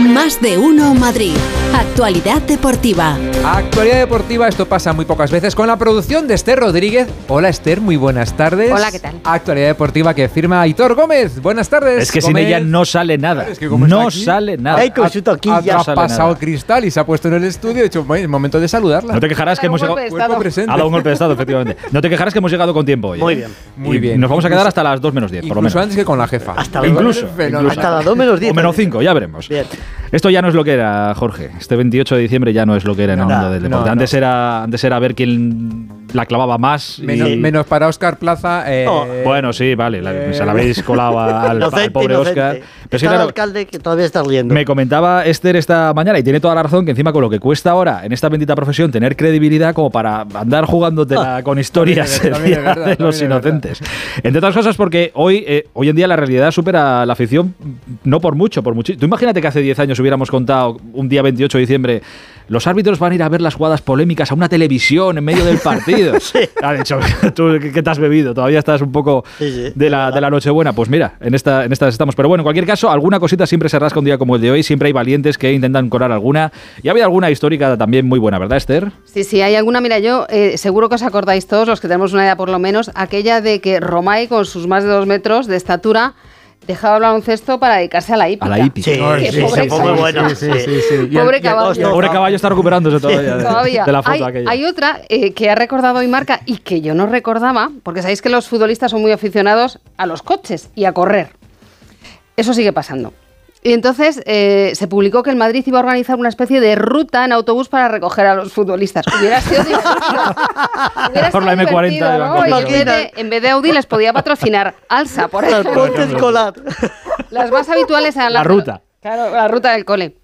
Más de uno Madrid. Actualidad deportiva. Actualidad deportiva, esto pasa muy pocas veces con la producción de Esther Rodríguez. Hola Esther, muy buenas tardes. Hola, ¿qué tal? Actualidad deportiva que firma Aitor Gómez. Buenas tardes. Es que sin Gómez. ella no sale nada. Es que no sale nada. Ay, con su Ha toquilla. No sale pasado nada. cristal y se ha puesto en el estudio. He dicho, "Bueno, es momento de saludarla. No te quejarás que hemos llegado. Ha dado un golpe de estado, efectivamente. No te quejarás que hemos llegado con tiempo hoy. Muy ¿eh? bien. Muy Y bien. Nos vamos a quedar hasta las 2 menos 10, por lo Incluso menos. antes que con la jefa. Hasta Incluso. Hasta las 2 menos 10. O menos 5, ya veremos. Bien. Esto ya no es lo que era, Jorge. Este 28 de diciembre ya no es lo que era en el mundo del deporte. no. antes, Era, antes era ver quién la clavaba más. y- Menos, para Oscar Plaza. eh, Bueno, sí, vale. la- Eh. se la habéis colado al, pobre inocente. Oscar. Pero Está el claro, alcalde que todavía está riendo. Me comentaba Esther esta mañana, y tiene toda la razón, que encima con lo que cuesta ahora en esta bendita profesión tener credibilidad como para andar jugándotela con historias verdad, de los inocentes. Entre otras cosas porque hoy, eh, hoy en día la realidad supera la afición, no por mucho, por mucho. Tú imagínate que hace 10 años hubiéramos contado un día 28 de diciembre, los árbitros van a ir a ver las jugadas polémicas a una televisión en medio del partido. Ha dicho, tú, ¿qué, te has bebido? Todavía estás un poco Sí, sí, de la, de la Nochebuena. Pues mira, en, esta, en estas estamos. Pero bueno, en cualquier caso, alguna cosita siempre se rasca un día como el de hoy. Siempre hay valientes que intentan colar alguna. Y había alguna histórica también muy buena, ¿verdad, Esther? Sí, sí, hay alguna. Mira, yo eh, seguro que os acordáis todos, los que tenemos una idea por lo menos, aquella de que Romay, con sus más de dos metros de estatura, dejaba el baloncesto para dedicarse a la hípica. A la hípica. Sí, sí, pobre bueno. Sí, sí, sí, sí. Y el- Pobre y el- caballo. Pobre caballo está recuperándose todavía, de, Todavía. de la foto hay, aquella. hay otra eh, que ha recordado hoy Marca y que yo no recordaba, porque sabéis que los futbolistas son muy aficionados a los coches y a correr. Eso sigue pasando. Y entonces eh, se publicó que el Madrid iba a organizar una especie de ruta en autobús para recoger a los futbolistas. Hubiera sido divertido. Hubiera Por la sido M40 divertido, iban ¿no? Y en vez, de, en vez de Audi les podía patrocinar Alsa, por ejemplo. Las más habituales eran La las- ruta. Claro, la ruta del cole.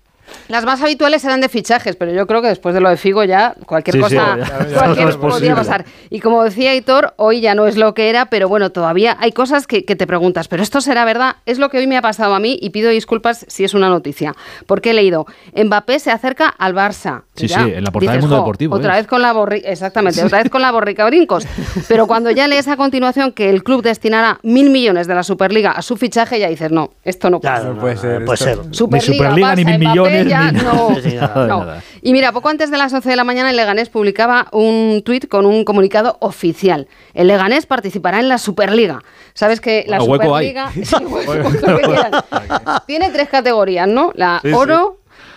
Las más habituales eran de fichajes, pero yo creo que después de lo de Figo ya cualquier Sí, sí, cosa ya- ya cualquier no es podía pasar. Y como decía Hitor, hoy ya no es lo que era, pero bueno, todavía hay cosas que, que te preguntas, ¿pero esto será verdad? Es lo que hoy me ha pasado a mí y pido disculpas si es una noticia. Porque he leído, Mbappé se acerca al Barça. Sí, ya sí, en la portada del Mundo "Jo, Deportivo Otra es". vez con la borri exactamente, otra vez con la borrica brincos. Pero cuando ya lees a continuación que el club destinará mil millones de la Superliga a su fichaje, ya dices, no, esto no puede ser. No puede no, ser no puede esto. ser. Superliga, Ni Superliga, ni mil Mbappé, millones, ya ni- no. Sí, sí, nada, No. nada. Y mira, poco antes de las 11 de la mañana el Leganés publicaba un tuit con un comunicado oficial. El Leganés participará en la Superliga. Sabes que la Bueno, hueco hay. Superliga Sí, hueco, lo que quieran. tiene tres categorías, ¿no? La Sí, sí.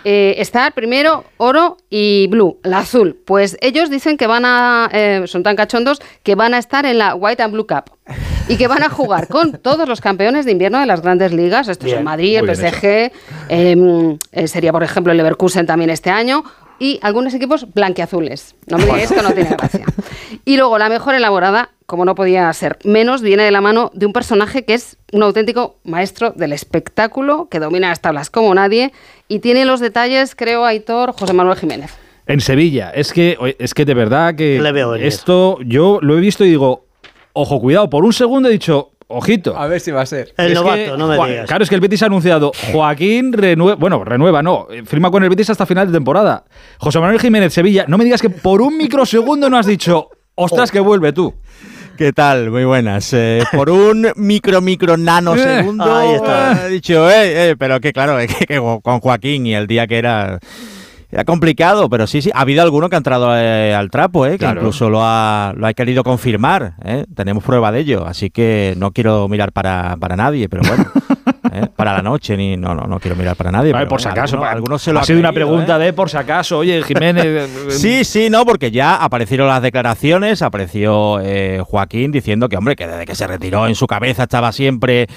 Eh, está primero oro y blue, la azul. Pues ellos dicen que van a, eh, son tan cachondos, que van a estar en la White and Blue Cup. Y que van a jugar con todos los campeones de invierno de las grandes ligas. Esto es Madrid, el PSG, eh, eh, sería por ejemplo el Leverkusen también este año. Y algunos equipos blanquiazules. No me digáis que no tiene gracia. Y luego la mejor elaborada, como no podía ser menos, viene de la mano de un personaje que es un auténtico maestro del espectáculo, que domina las tablas como nadie y tiene los detalles, creo, Aitor José Manuel Jiménez. En Sevilla. Es que, es que de verdad que Le veo venir. esto yo lo he visto y digo, ojo, cuidado. Por un segundo he dicho, ojito. A ver si va a ser. El Es novato, que, no me Juan- digas. Claro, es que el Betis ha anunciado Joaquín renueva, bueno, renueva, no, eh, firma con el Betis hasta final de temporada. José Manuel Jiménez Sevilla, no me digas que por un microsegundo no has dicho, ostras, que vuelve tú. ¿Qué tal? Muy buenas. Eh, por un micro, micro, nano segundo Ahí está. he dicho, eh, eh, pero que claro, que, que con Joaquín y el día que era... Era complicado, pero sí, sí. Ha habido alguno que ha entrado eh, al trapo, eh, que incluso lo ha, lo ha querido confirmar. eh. Tenemos prueba de ello, así que no quiero mirar para, para nadie, pero bueno. eh, para la noche, ni no, no, no quiero mirar para nadie. Vale, pero por si acaso, alguno- pa- alguno se lo ha sido una pregunta eh. de por si acaso, oye, Jiménez. eh, Sí, sí, no, porque ya aparecieron las declaraciones, apareció eh, Joaquín diciendo que, hombre, que desde que se retiró en su cabeza estaba siempre,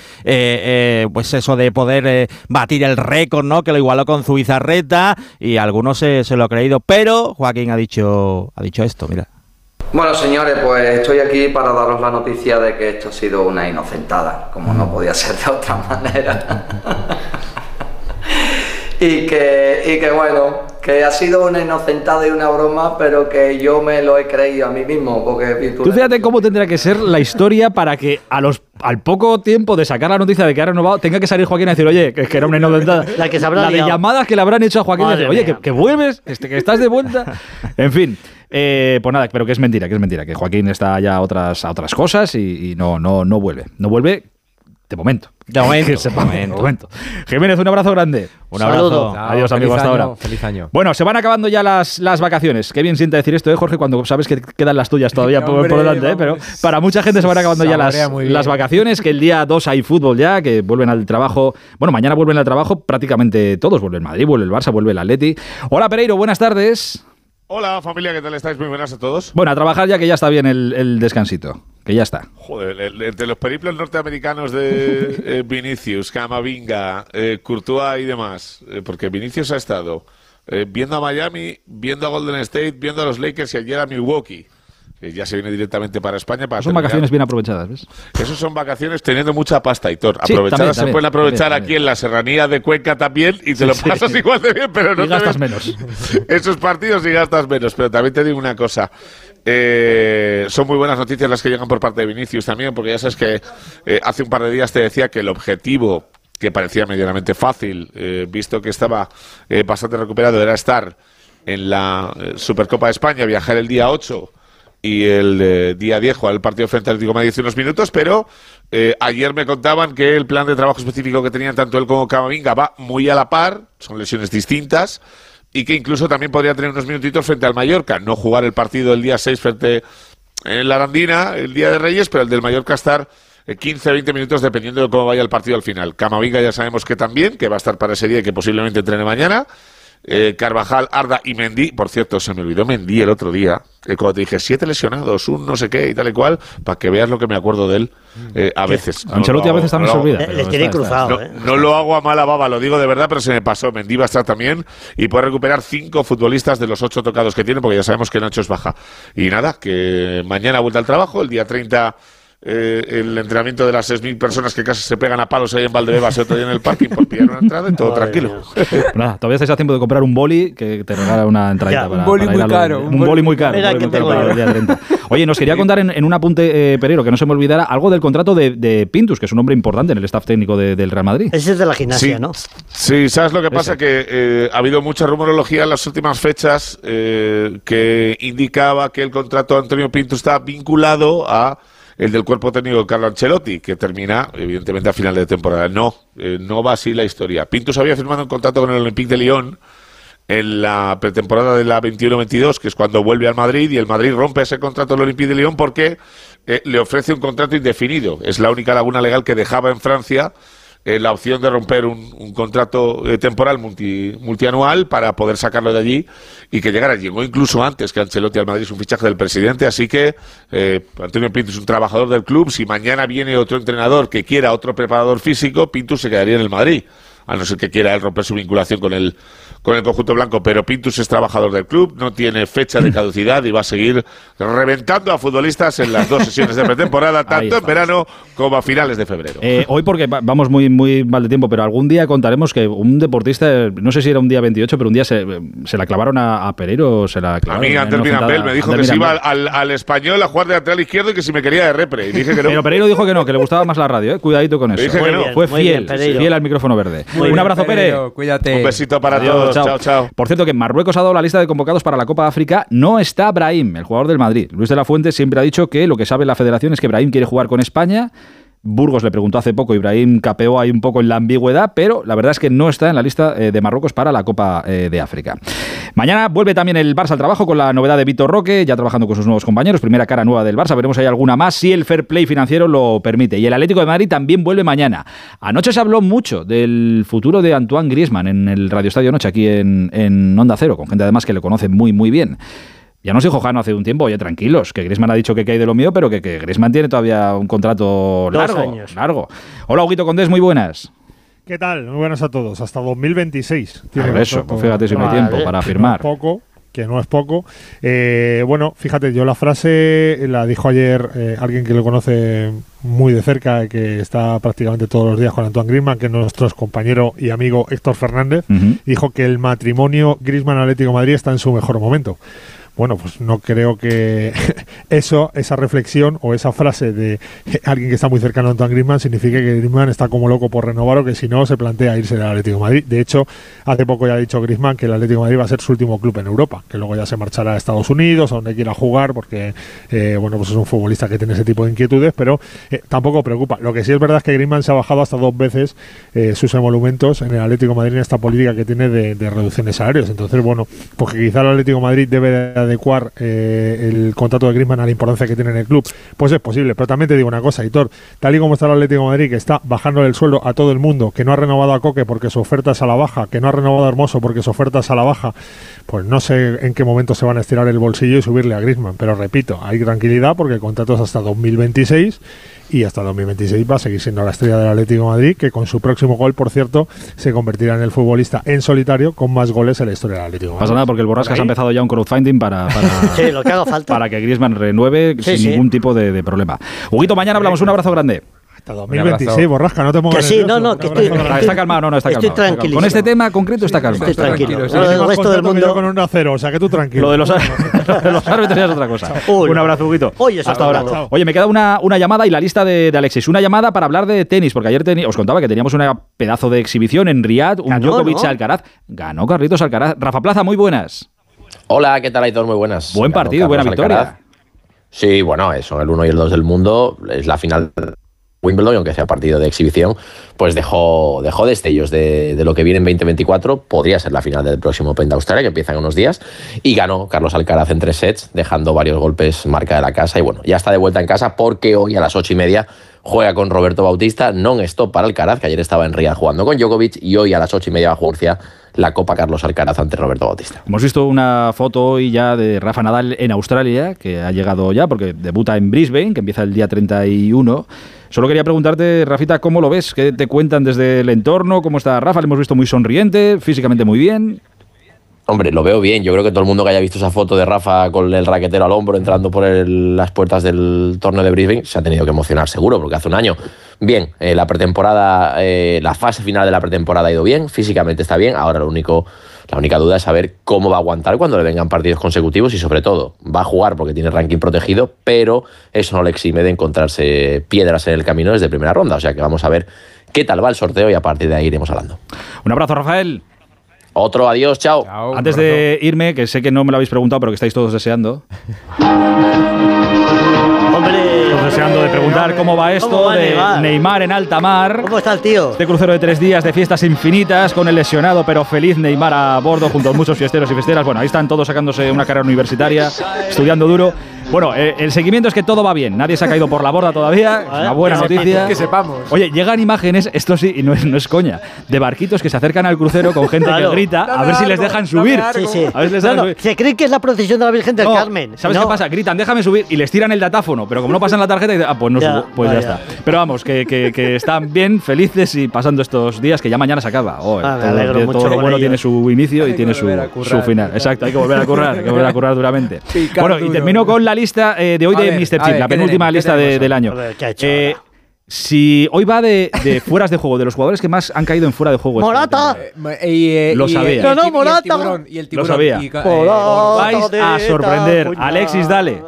pues eso de poder batir el récord, ¿no? Que lo igualó con Zubizarreta y algunos se, se lo ha creído, pero Joaquín ha dicho, ha dicho esto, mira. Bueno, señores, pues estoy aquí para daros la noticia de que esto ha sido una inocentada, como no podía ser de otra manera. y, que, y que bueno, que ha sido una inocentada y una broma, pero que yo me lo he creído a mí mismo, porque Tú fíjate cómo tendrá que ser la historia para que a los, al poco tiempo de sacar la noticia de que ha renovado tenga que salir Joaquín a decir, oye, que, que era una inocentada. La que se habrá La de llamadas que le habrán hecho a Joaquín decir, oye, que, que vuelves, este, que estás de vuelta. En fin. eh, pues nada, pero que es mentira, que es mentira, que Joaquín está ya a otras, a otras cosas y, y no, no, no vuelve. No vuelve De momento. De momento, Que sepa, de momento. de momento. Jiménez, un abrazo grande. Un Saludo. abrazo. Chao, Adiós, amigo, hasta año, ahora. Feliz año. Bueno, se van acabando ya las, las vacaciones. Qué bien sienta decir esto, ¿eh, Jorge? Cuando sabes que quedan las tuyas todavía por, Hombre, por delante, ¿eh? Pero para mucha gente se van acabando ya las, las vacaciones, que el día 2 hay fútbol ya, que vuelven al trabajo. Bueno, mañana vuelven al trabajo prácticamente todos. Vuelve el Madrid, vuelve el Barça, vuelve el Atleti. Hola, Pereiro, buenas tardes. Hola familia, ¿qué tal estáis? Muy buenas a todos. Bueno, a trabajar ya que ya está bien el, el descansito. Que ya está. Joder, de los periplos norteamericanos de eh, Vinicius, Camavinga, eh, Courtois y demás, eh, porque Vinicius ha estado eh, viendo a Miami, viendo a Golden State, viendo a los Lakers y ayer a Milwaukee. que ya se viene directamente para España para Son terminar. vacaciones bien aprovechadas, ¿ves? Esos son vacaciones teniendo mucha pasta, Hitor. Sí, Aprovechadas también, se también, pueden aprovechar también, aquí en la serranía de Cuenca también y te Sí, lo sí. pasas igual de bien, pero no Y gastas menos. esos partidos y gastas menos. Pero también te digo una cosa. Eh, son muy buenas noticias las que llegan por parte de Vinicius también, porque ya sabes que eh, hace un par de días te decía que el objetivo que parecía medianamente fácil, eh, visto que estaba eh, bastante recuperado, era estar en la eh, Supercopa de España, viajar el día 8 y el eh, día 10 jugar el partido frente al Atlético de Madrid hace unos minutos, pero eh, ayer me contaban que el plan de trabajo específico que tenían tanto él como Camavinga va muy a la par, son lesiones distintas, y que incluso también podría tener unos minutitos frente al Mallorca, no jugar el partido el día 6 frente en la Arandina, el día de Reyes, pero el del Mallorca estar eh, 15-20 minutos dependiendo de cómo vaya el partido al final. Camavinga ya sabemos que también, que va a estar para ese día y que posiblemente entrene mañana. Eh, Carvajal, Arda y Mendy. Por cierto, se me olvidó Mendy el otro día. eh, cuando te dije siete lesionados, un no sé qué y tal y cual, para que veas lo que me acuerdo de él eh, a veces. No Ancelotti lo a veces hago- también se no lo hago- olvida. Eh, pero Les tiene está- está- cruzado, no, ¿eh? no lo hago a mala baba, lo digo de verdad, pero se me pasó. Mendy va a estar también y puede recuperar cinco futbolistas de los ocho tocados que tiene, porque ya sabemos que Nacho es baja. Y nada, que mañana vuelta al trabajo, el día 30 eh, el entrenamiento de las 6.000 personas que casi se pegan a palos ahí en Valdebebas y otro día en el parking por pillar una entrada y todo Madre tranquilo. Nada, todavía estáis a tiempo de comprar un boli que te regala una entradita Ya, para, un boli para muy a lo- caro, Un, un boli, boli muy caro. Mira un boli que muy caro tengo para yo. el día 30. Oye, nos quería contar en, en un apunte, eh, Pereiro, que no se me olvidara, algo del contrato de, de Pintus, que es un hombre importante en el staff técnico de- del Real Madrid. Ese es de la gimnasia, Sí. ¿no? Sí, ¿sabes lo que pasa? Ese. Que eh, ha habido mucha rumorología en las últimas fechas eh, que indicaba que el contrato de Antonio Pinto está vinculado a el del cuerpo técnico de Carlo Ancelotti, que termina, evidentemente, a final de temporada. No, eh, no va así la historia. Pintus había firmado un contrato con el Olympique de Lyon en la pretemporada de la 21-22, que es cuando vuelve al Madrid, y el Madrid rompe ese contrato del Olympique de Lyon porque eh, le ofrece un contrato indefinido. Es la única laguna legal que dejaba en Francia eh, la opción de romper un, un contrato eh, temporal multi- multianual para poder sacarlo de allí y que llegara. Llegó incluso antes que Ancelotti al Madrid, es un fichaje del presidente, así que eh, Antonio Pinto es un trabajador del club. Si mañana viene otro entrenador que quiera otro preparador físico, Pinto se quedaría en el Madrid, a no ser que quiera él romper su vinculación con el, con el conjunto blanco. Pero Pintus es trabajador del club, no tiene fecha de caducidad y va a seguir reventando a futbolistas en las dos sesiones de pretemporada, tanto en verano como a finales de febrero. Eh, hoy porque va- vamos muy, muy mal de tiempo, pero algún día contaremos que un deportista, no sé si era un día 28, pero un día se, se la clavaron a, a Pereiro, se la A clavaron. mí, en Ander una Mirambel me dijo que se iba al, al español a jugar de lateral izquierdo y que si me quería de repre. Y dije que no. Pero Pereiro dijo que no, que le gustaba más la radio, ¿eh? cuidadito con eso. dije que no. bien, Fue fiel, bien, fiel al micrófono verde. Muy un abrazo, Pere. Pereiro, Cuídate. Un besito para Adiós, todos. chao. Chao, chao. Por cierto, que en Marruecos ha dado la lista de convocados para la Copa África. No está Brahim, el jugador del Madrid. Luis de la Fuente siempre ha dicho que lo que sabe la federación es que Brahim quiere jugar con España. Burgos le preguntó hace poco, Ibrahim capeó ahí un poco en la ambigüedad, pero la verdad es que no está en la lista eh, de Marruecos para la Copa eh, de África. Mañana vuelve también el Barça al trabajo con la novedad de Vitor Roque, ya trabajando con sus nuevos compañeros, primera cara nueva del Barça, veremos hay alguna más, si el fair play financiero lo permite. Y el Atlético de Madrid también vuelve mañana. Anoche se habló mucho del futuro de Antoine Griezmann en el Radio Estadio Noche, aquí en, en Onda Cero, con gente además que le conoce muy, muy bien. Ya nos dijo Jano hace un tiempo, oye, tranquilos, que Griezmann ha dicho que hay de lo mío, pero que, que Griezmann tiene todavía un contrato Dos largo. años. largo. Hola, Huguito Condés, muy buenas. ¿Qué tal? Muy buenas a todos. Hasta 2026. tiene Por eso, pues fíjate si no hay tiempo para Que firmar. No es poco, que no es poco. Eh, bueno, fíjate, yo la frase la dijo ayer eh, alguien que lo conoce muy de cerca, que está prácticamente todos los días con Antoine Griezmann, que es nuestro compañero y amigo Héctor Fernández. Dijo que el matrimonio Griezmann-Atlético Madrid está en su mejor momento. Bueno, pues no creo que, eso, esa reflexión o esa frase de alguien que está muy cercano a Antoine Griezmann significa que Griezmann está como loco por renovar o que si no se plantea irse del Atlético de Madrid. De hecho, hace poco ya ha dicho Griezmann que el Atlético de Madrid va a ser su último club en Europa, que luego ya se marchará a Estados Unidos, a donde quiera jugar, porque eh, bueno, pues es un futbolista que tiene ese tipo de inquietudes, pero eh, tampoco preocupa. Lo que sí es verdad es que Griezmann se ha bajado hasta dos veces eh, sus emolumentos en el Atlético Madrid en esta política que tiene de, de reducción de salarios. Entonces, bueno, porque quizá el Atlético Madrid debe de adecuar el contrato de Griezmann a la importancia que tiene en el club. Pues es posible, pero también te digo una cosa, Hitor, tal y como está el Atlético de Madrid, que está bajando el sueldo a todo el mundo, que no ha renovado a Coque porque su oferta es a la baja, que no ha renovado a Hermoso porque su oferta es a la baja, pues no sé en qué momento se van a estirar el bolsillo y subirle a Griezmann. Pero repito, hay tranquilidad porque el contrato es hasta 2026 y hasta 2026 va a seguir siendo la estrella del Atlético de Madrid, que con su próximo gol, por cierto, se convertirá en el futbolista en solitario con más goles en la historia del Atlético de No pasa Madrid. nada porque el Borrascas ha empezado ya un crowdfunding para, para, Sí, lo que haga falta. para que Griezmann renueve Sí, sin sí. ningún tipo de, de problema. Huguito, mañana hablamos. Un abrazo grande. Hasta 2026, borrasca, no te pongas Que sí, nervioso. no, no, que estoy-. Está, calmado, no, no, está Estoy calmado. está calmado. tranquilísimo. Con este tema concreto está calmado. Estoy tranquilo. tranquilo, Lo del resto del mundo. con un 1 0, o sea que tú tranquilo. Lo de los, árbitros es otra cosa. Un abrazo, Huguito. Oye, eso Hasta ahora. Oye, me queda una, una llamada y la lista de, de Alexis. Una llamada para hablar de tenis, porque ayer teni- os contaba que teníamos una pedazo de exhibición en Riyadh, un Ganó, Djokovic ¿no? Alcaraz. Ganó Carlitos Alcaraz. Rafa Plaza, muy buenas. Hola, ¿qué tal, Aitor? Muy buenas. Buen Ganó partido, buena victoria. Alcaraz. Sí, bueno, son el 1 y el 2 del mundo. Es la final Wimbledon, aunque sea partido de exhibición, pues dejó, dejó destellos de, de lo que viene en 2024. Podría ser la final del próximo Open de Australia, que empieza en unos días. Y ganó Carlos Alcaraz en tres sets, dejando varios golpes marca de la casa. Y bueno, ya está de vuelta en casa porque hoy a las ocho y media juega con Roberto Bautista. Non-stop para Alcaraz, que ayer estaba en Riyadh jugando con Djokovic. Y hoy a las ocho y media va a jugar la Copa Carlos Alcaraz ante Roberto Bautista. Hemos visto una foto hoy ya de Rafa Nadal en Australia, que ha llegado ya porque debuta en Brisbane, que empieza el día 31. Solo quería preguntarte, Rafita, ¿cómo lo ves? ¿Qué te cuentan desde el entorno? ¿Cómo está Rafa? Le hemos visto muy sonriente, físicamente muy bien. Hombre, lo veo bien. Yo creo que todo el mundo que haya visto esa foto de Rafa con el raquetero al hombro entrando por las puertas del torneo de Brisbane se ha tenido que emocionar seguro, porque hace un año, bien, eh, la pretemporada, eh, la fase final de la pretemporada ha ido bien, físicamente está bien. Ahora lo único, la única duda es saber cómo va a aguantar cuando le vengan partidos consecutivos y sobre todo va a jugar porque tiene ranking protegido, pero eso no le exime de encontrarse piedras en el camino desde primera ronda. O sea que vamos a ver qué tal va el sorteo y a partir de ahí iremos hablando. Un abrazo, Rafael. Otro adiós, chao. Antes de irme, que sé que no me lo habéis preguntado, pero que estáis todos deseando. Hombre. Deseando de preguntar cómo va esto ¿Cómo va de Neymar? Neymar en alta mar. ¿Cómo está el tío? Este crucero de tres días de fiestas infinitas con el lesionado pero feliz Neymar a bordo junto a muchos fiesteros y fiesteras. Bueno, ahí están todos sacándose una carrera universitaria, estudiando duro. Bueno, eh, el seguimiento es que todo va bien. Nadie se ha caído por la borda todavía. Es una buena Que noticia. que sepamos. Oye, llegan imágenes, esto sí, y no es, no es coña, de barquitos que se acercan al crucero con gente Claro. que grita a ver si les dejan subir. Sí, sí. A ver si les No, dejan no, subir. se cree que es la procesión de la Virgen del No, Carmen. ¿Sabes No. qué pasa? Gritan, déjame subir y les tiran el datáfono, pero como no pasan la tarjeta, y- ah, pues no Ya, subo, pues ya está. Pero vamos, que, que- que están bien, felices y pasando estos días que ya mañana se acaba. Oh, Ah, todo, alegro todo mucho lo bueno ellos. tiene su inicio Hay y tiene su, currar, final. Exacto, hay que volver a currar, hay que volver a currar duramente. Picar bueno, y termino con la lista eh, de hoy A de ver, Mr. Chip, ver, la ¿qué penúltima tenemos? lista ¿Qué de- tenemos del año. A ver, ¿qué ha hecho Eh, ahora? si hoy va de, de fueras de juego, de los jugadores que más han caído en fuera de juego. esta ¡Morata! Eh, eh, Lo sabía. eh, No, no, ti- y el Morata. tiburón, y el Lo sabía. Y, eh, Morata. Vais a sorprender. Alexis, dale.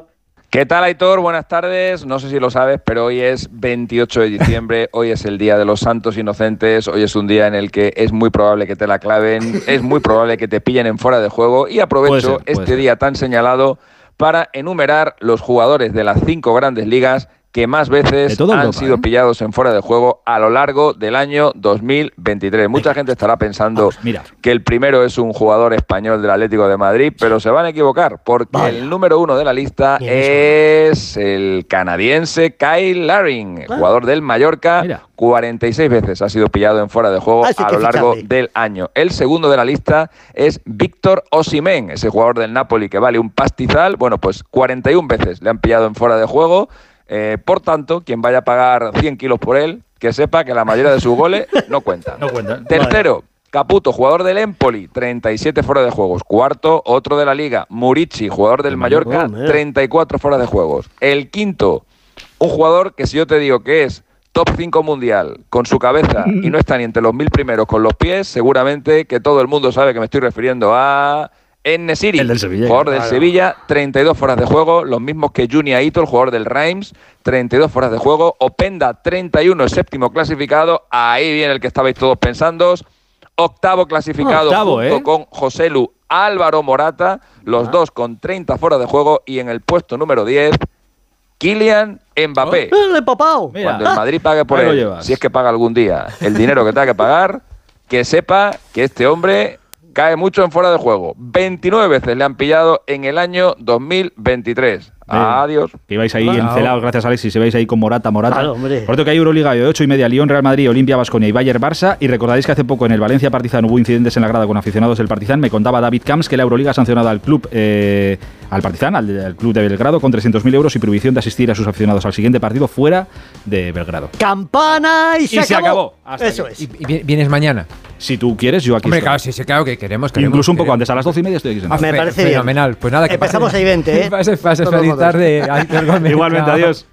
¿Qué tal, Aitor? Buenas tardes. No sé si lo sabes, pero hoy es 28 de diciembre, hoy es el Día de los Santos Inocentes, hoy es un día en el que es muy probable que te la claven, es muy probable que te pillen en fuera de juego y aprovecho ser, este ser. día tan señalado para enumerar los jugadores de las cinco grandes ligas que más veces han Europa, sido ¿eh? pillados en fuera de juego a lo largo del año 2023. Mucha gente estará pensando Vamos, mira. que el primero es un jugador español del Atlético de Madrid, pero se van a equivocar porque el número uno de la lista Bien, es el canadiense Kyle Laring, Ah. jugador del Mallorca. Mira. 46 veces ha sido pillado en fuera de juego Ah, a lo largo del año. El segundo de la lista es Víctor Osimén, ese jugador del Napoli que vale un pastizal. Bueno, pues 41 veces le han pillado en fuera de juego. Eh, por tanto, quien vaya a pagar 100 kilos por él, que sepa que la mayoría de sus goles no cuentan. No cuentan. Tercero, Caputo, jugador del Empoli, 37 fuera de juegos. Cuarto, otro de la liga, Murici, jugador del El Mallorca, Mallorca, mira. 34 fuera de juegos. El quinto, un jugador que si yo te digo que es top 5 mundial con su cabeza y no está ni entre los mil primeros con los pies, seguramente que todo el mundo sabe que me estoy refiriendo a En Nesiri, El del Sevilla, jugador del claro. Sevilla, 32 fueras de juego, los mismos que Juni Aito, el jugador del Reims, 32 fueras de juego. Openda, 31, el séptimo clasificado. Ahí viene el que estabais todos pensando. Octavo clasificado Octavo, junto ¿eh? con José Lu Álvaro Morata, los dos con 30 fuera de juego. Y en el puesto número 10, Kylian Mbappé. ¡El papao! Cuando el Madrid pague por él, si es que paga algún día el dinero que tenga que pagar, que sepa que este hombre cae mucho en fuera de juego. 29 veces le han pillado en el año 2023. Adiós. Que ibais ahí Claro. encelados, gracias Alexis, se veis ahí con Morata, Morata. Claro, hombre. Por cierto que hay Euroliga de 8 y media, Lyon, Real Madrid, Olimpia, Basconia y Bayern, Barça. Y recordaréis que hace poco en el Valencia Partizan hubo incidentes en la grada con aficionados del Partizan. Me contaba David Camps que la Euroliga ha sancionado al club, eh, al Partizan, al, al club de Belgrado, con 300.000 euros y prohibición de asistir a sus aficionados al siguiente partido fuera de Belgrado. Campana y se Y acabó. se acabó. Hasta Eso aquí. es. ¿Y, y vi- vienes mañana? Si tú quieres, yo aquí Hombre, estoy. claro, sí, sí, claro que queremos. queremos Incluso un poco queremos. antes, a las 12 y media estoy aquí sentado. Me parece bien. Fenomenal. Pues nada, que Empezamos pase- ahí 20, ¿eh? Pase, pase feliz. Tarde. Igualmente, adiós.